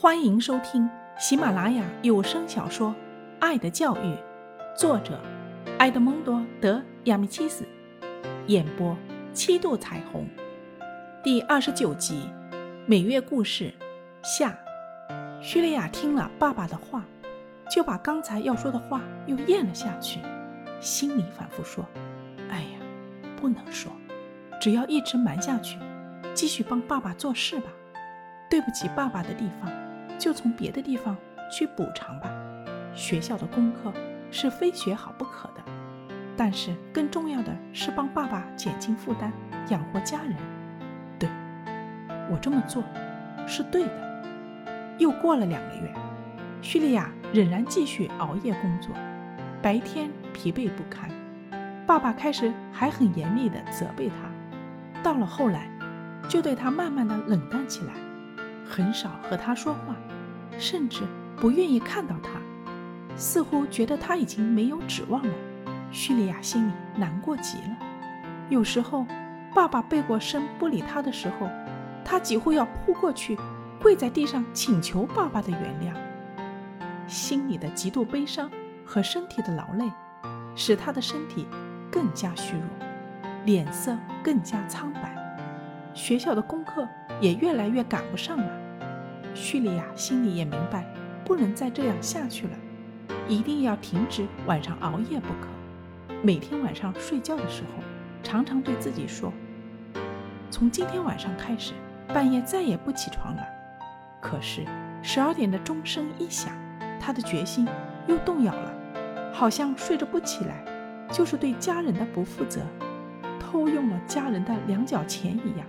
欢迎收听喜马拉雅有声小说《爱的教育》，作者埃德蒙多·德亚米契斯，演播七度彩虹，第二十九集每月故事下。叙利亚听了爸爸的话，就把刚才要说的话又咽了下去，心里反复说：“哎呀，不能说，只要一直瞒下去，继续帮爸爸做事吧。对不起爸爸的地方。”就从别的地方去补偿吧。学校的功课是非学好不可的，但是更重要的是帮爸爸减轻负担，养活家人。对，我这么做是对的。又过了两个月，叙利亚仍然继续熬夜工作，白天疲惫不堪。爸爸开始还很严厉地责备他，到了后来，就对他慢慢地冷淡起来，很少和他说话。甚至不愿意看到他，似乎觉得他已经没有指望了。叙利亚心里难过极了。有时候，爸爸背过身不理他的时候，他几乎要扑过去，跪在地上请求爸爸的原谅。心里的极度悲伤和身体的劳累，使他的身体更加虚弱，脸色更加苍白，学校的功课也越来越赶不上了。叙利亚心里也明白，不能再这样下去了，一定要停止晚上熬夜不可。每天晚上睡觉的时候，常常对自己说：“从今天晚上开始，半夜再也不起床了。”可是十二点的钟声一响，他的决心又动摇了，好像睡着不起来就是对家人的不负责，偷用了家人的两角钱一样。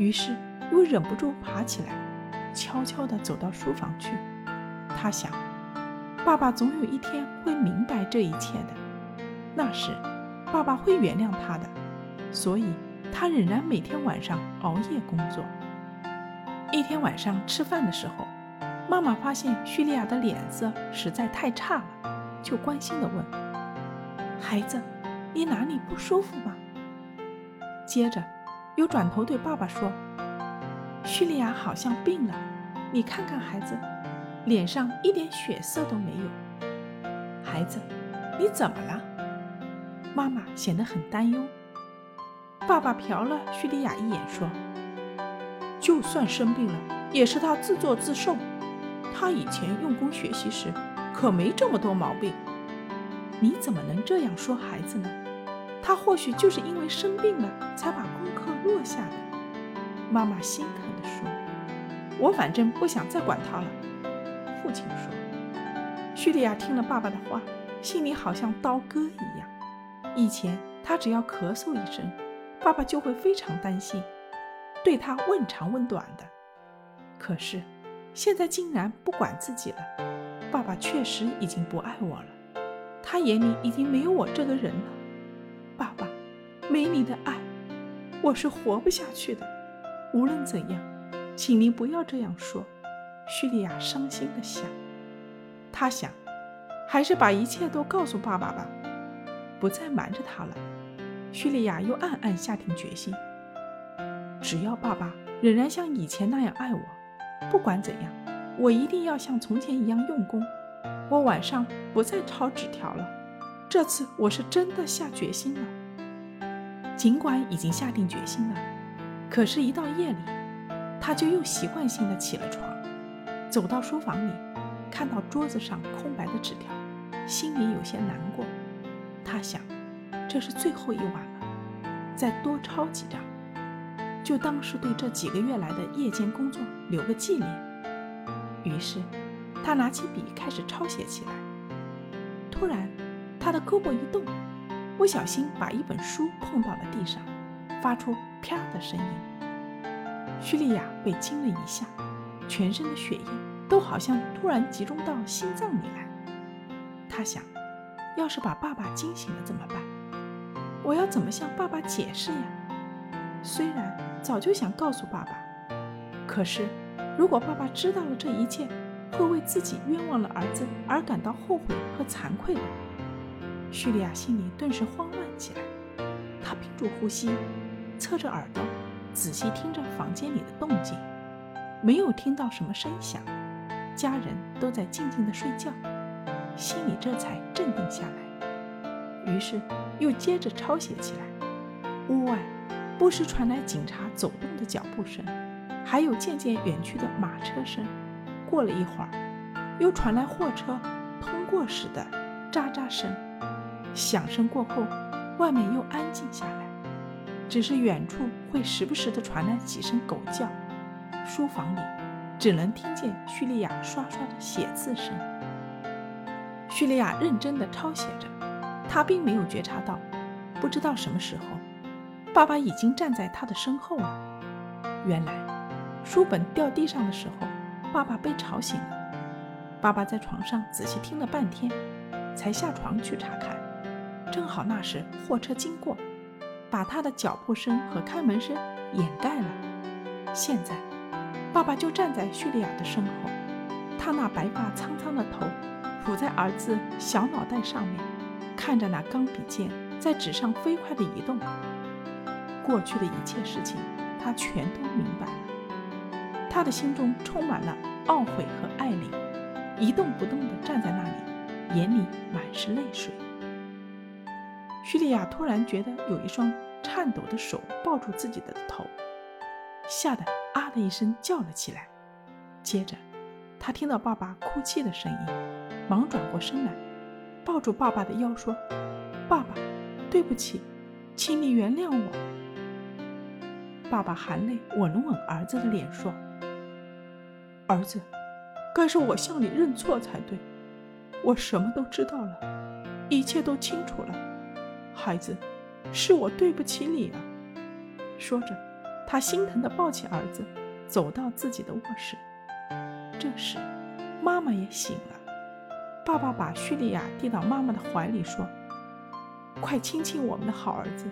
于是又忍不住爬起来。悄悄地走到书房去，他想，爸爸总有一天会明白这一切的，那时，爸爸会原谅他的，所以他仍然每天晚上熬夜工作。一天晚上吃饭的时候，妈妈发现叙利亚的脸色实在太差了，就关心地问：“孩子，你哪里不舒服吗？”接着，又转头对爸爸说。叙利亚好像病了，你看看孩子，脸上一点血色都没有。孩子，你怎么了？妈妈显得很担忧。爸爸瞟了叙利亚一眼，说：“就算生病了，也是他自作自受。他以前用功学习时，可没这么多毛病。你怎么能这样说孩子呢？他或许就是因为生病了，才把落下的。”妈妈心疼地说：“我反正不想再管他了。”父亲说。叙利亚听了爸爸的话，心里好像刀割一样。以前他只要咳嗽一声，爸爸就会非常担心，对他问长问短的。可是现在竟然不管自己了。爸爸确实已经不爱我了，他眼里已经没有我这个人了。爸爸，没你的爱，我是活不下去的。无论怎样，请您不要这样说。”叙利亚伤心地想。他想，还是把一切都告诉爸爸吧，不再瞒着他了。叙利亚又暗暗下定决心：只要爸爸仍然像以前那样爱我，不管怎样，我一定要像从前一样用功。我晚上不再抄纸条了。这次我是真的下决心了。尽管已经下定决心了。可是，一到夜里，他就又习惯性的起了床，走到书房里，看到桌子上空白的纸条，心里有些难过。他想，这是最后一晚了，再多抄几张，就当是对这几个月来的夜间工作留个纪念。于是，他拿起笔开始抄写起来。突然，他的胳膊一动，不小心把一本书碰到了地上。发出啪的声音，叙利亚被惊了一下，全身的血液都好像突然集中到心脏里来。他想，要是把爸爸惊醒了怎么办？我要怎么向爸爸解释呀？虽然早就想告诉爸爸，可是如果爸爸知道了这一切，会为自己冤枉了儿子而感到后悔和惭愧的。叙利亚心里顿时慌乱起来，他屏住呼吸。侧着耳朵，仔细听着房间里的动静，没有听到什么声响。家人都在静静的睡觉，心里这才镇定下来。于是又接着抄写起来。屋外不时传来警察走动的脚步声，还有渐渐远去的马车声。过了一会儿，又传来货车通过时的喳喳声。响声过后，外面又安静下来，只是远处会时不时地传来几声狗叫。书房里只能听见叙利亚刷刷的写字声。叙利亚认真地抄写着，他并没有觉察到，不知道什么时候，爸爸已经站在他的身后了。原来，书本掉地上的时候，爸爸被吵醒了。爸爸在床上仔细听了半天，才下床去查看。正好那时货车经过，把他的脚步声和开门声掩盖了。现在，爸爸就站在叙利亚的身后，他那白发苍苍的头伏在儿子小脑袋上面，看着那钢笔尖在纸上飞快地移动。过去的一切事情，他全都明白了。他的心中充满了懊悔和爱怜，一动不动地站在那里，眼里满是泪水。叙利亚突然觉得有一双颤抖的手抱住自己的头，吓得啊的一声叫了起来。接着，他听到爸爸哭泣的声音，忙转过身来，抱住爸爸的腰说：“爸爸，对不起，请你原谅我。”爸爸含泪吻了吻儿子的脸，说：“儿子，该是我向你认错才对。我什么都知道了，一切都清楚了。”孩子，是我对不起你啊！说着，他心疼地抱起儿子，走到自己的卧室。这时，妈妈也醒了。爸爸把叙利亚递到妈妈的怀里，说：“快亲亲我们的好儿子。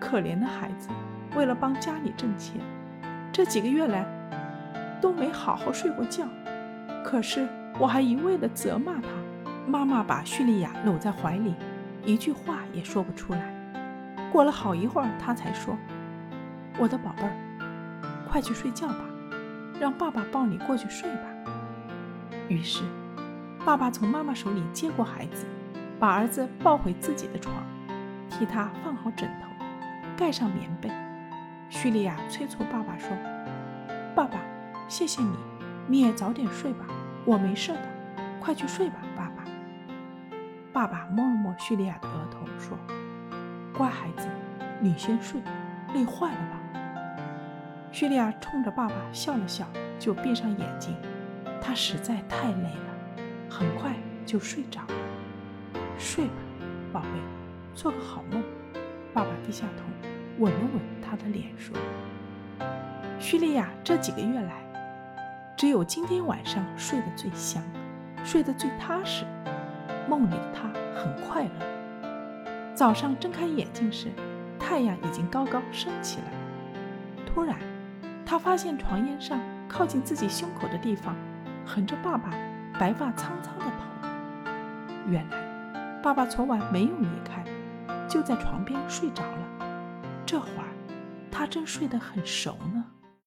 可怜的孩子，为了帮家里挣钱，这几个月来都没好好睡过觉。可是我还一味地责骂他。”妈妈把叙利亚搂在怀里。一句话也说不出来。过了好一会儿，他才说：“我的宝贝儿，快去睡觉吧，让爸爸抱你过去睡吧。”于是，爸爸从妈妈手里接过孩子，把儿子抱回自己的床，替他放好枕头，盖上棉被。叙利亚催促爸爸说：“爸爸，谢谢你，你也早点睡吧，我没事的，快去睡吧。”爸爸爸摸了摸叙利亚的额头，说：“乖孩子，你先睡，累坏了吧？”叙利亚冲着爸爸笑了笑，就闭上眼睛。他实在太累了，很快就睡着了。睡吧，宝贝，做个好梦。爸爸低下头，吻了吻他的脸，说：“叙利亚这几个月来，只有今天晚上睡得最香，睡得最踏实。”梦里的他很快乐。早上睁开眼睛时，太阳已经高高升起来。突然，他发现床沿上靠近自己胸口的地方，横着爸爸白发苍苍的头。原来，爸爸昨晚没有离开，就在床边睡着了。这会儿，他正睡得很熟呢。